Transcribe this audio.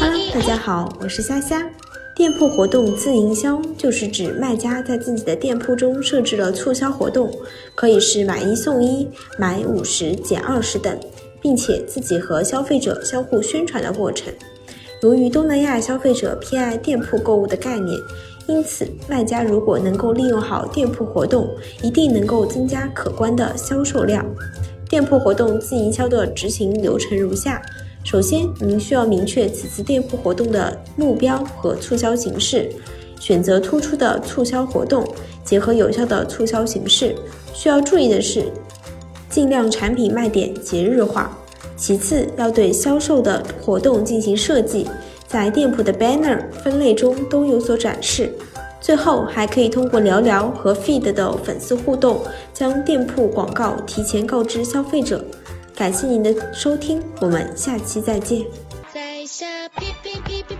Hello，大家好，我是虾虾。店铺活动自营销就是指卖家在自己的店铺中设置了促销活动，可以是买一送一、买五十减二十等，并且自己和消费者相互宣传的过程。由于东南亚消费者偏爱店铺购物的概念，因此卖家如果能够利用好店铺活动，一定能够增加可观的销售量。店铺活动自营销的执行流程如下：首先，您需要明确此次店铺活动的目标和促销形式，选择突出的促销活动，结合有效的促销形式。需要注意的是，尽量产品卖点节日化。其次，要对销售的活动进行设计，在店铺的 banner 分类中都有所展示。最后，还可以通过聊聊和 feed 的粉丝互动，将店铺广告提前告知消费者。感谢您的收听，我们下期再见。在下哔哔哔哔